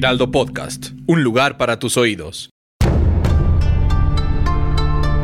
Heraldo Podcast, un lugar para tus oídos.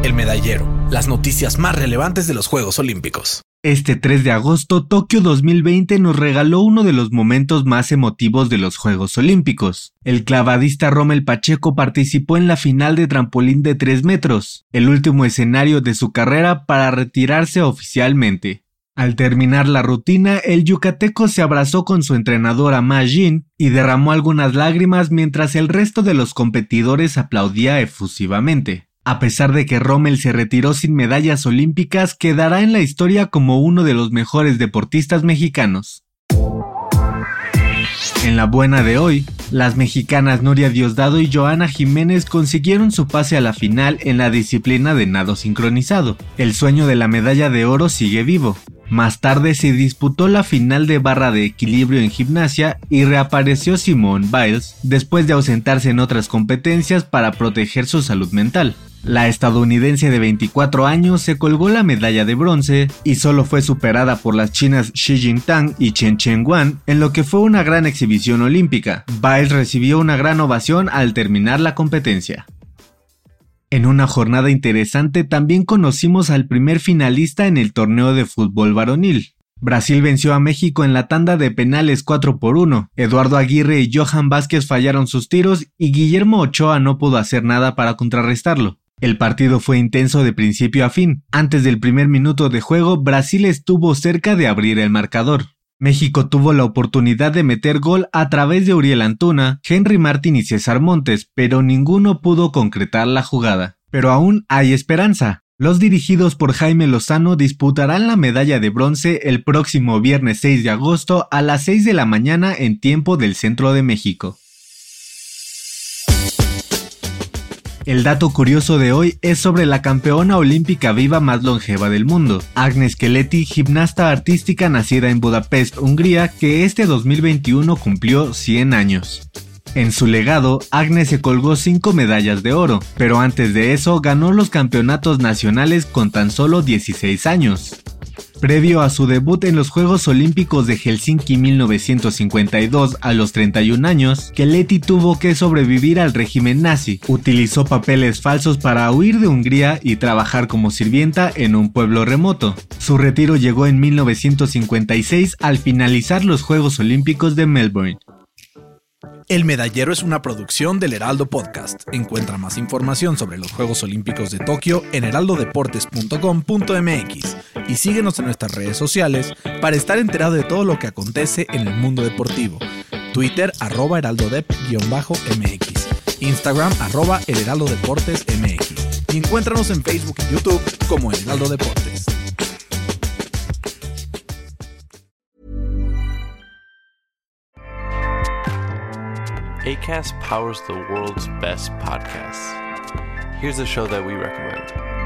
El medallero, las noticias más relevantes de los Juegos Olímpicos. Este 3 de agosto, Tokio 2020 nos regaló uno de los momentos más emotivos de los Juegos Olímpicos. El clavadista Rommel Pacheco participó en la final de trampolín de 3 metros, el último escenario de su carrera para retirarse oficialmente. Al terminar la rutina, el yucateco se abrazó con su entrenadora Ma Jin y derramó algunas lágrimas mientras el resto de los competidores aplaudía efusivamente. A pesar de que Rommel se retiró sin medallas olímpicas, quedará en la historia como uno de los mejores deportistas mexicanos. En la buena de hoy, las mexicanas Nuria Diosdado y Joana Jiménez consiguieron su pase a la final en la disciplina de nado sincronizado. El sueño de la medalla de oro sigue vivo. Más tarde se disputó la final de barra de equilibrio en gimnasia y reapareció Simone Biles después de ausentarse en otras competencias para proteger su salud mental. La estadounidense de 24 años se colgó la medalla de bronce y solo fue superada por las chinas Xi Jintang y Chen Chengguan en lo que fue una gran exhibición olímpica. Biles recibió una gran ovación al terminar la competencia. En una jornada interesante también conocimos al primer finalista en el torneo de fútbol varonil. Brasil venció a México en la tanda de penales 4 por 1. Eduardo Aguirre y Johan Vázquez fallaron sus tiros y Guillermo Ochoa no pudo hacer nada para contrarrestarlo. El partido fue intenso de principio a fin. Antes del primer minuto de juego, Brasil estuvo cerca de abrir el marcador. México tuvo la oportunidad de meter gol a través de Uriel Antuna, Henry Martin y César Montes, pero ninguno pudo concretar la jugada. Pero aún hay esperanza. Los dirigidos por Jaime Lozano disputarán la medalla de bronce el próximo viernes 6 de agosto a las 6 de la mañana en tiempo del centro de México. El dato curioso de hoy es sobre la campeona olímpica viva más longeva del mundo, Agnes Keleti, gimnasta artística nacida en Budapest, Hungría, que este 2021 cumplió 100 años. En su legado, Agnes se colgó 5 medallas de oro, pero antes de eso ganó los campeonatos nacionales con tan solo 16 años. Previo a su debut en los Juegos Olímpicos de Helsinki 1952 a los 31 años, Keleti tuvo que sobrevivir al régimen nazi. Utilizó papeles falsos para huir de Hungría y trabajar como sirvienta en un pueblo remoto. Su retiro llegó en 1956 al finalizar los Juegos Olímpicos de Melbourne. El Medallero es una producción del Heraldo Podcast. Encuentra más información sobre los Juegos Olímpicos de Tokio en heraldodeportes.com.mx y síguenos en nuestras redes sociales para estar enterado de todo lo que acontece en el mundo deportivo. Twitter arroba heraldodep-mx, Instagram arroba heraldo deportes mx y encuéntranos en Facebook y YouTube como El Heraldo Deportes. ACAST powers the world's best podcasts. Here's a show that we recommend.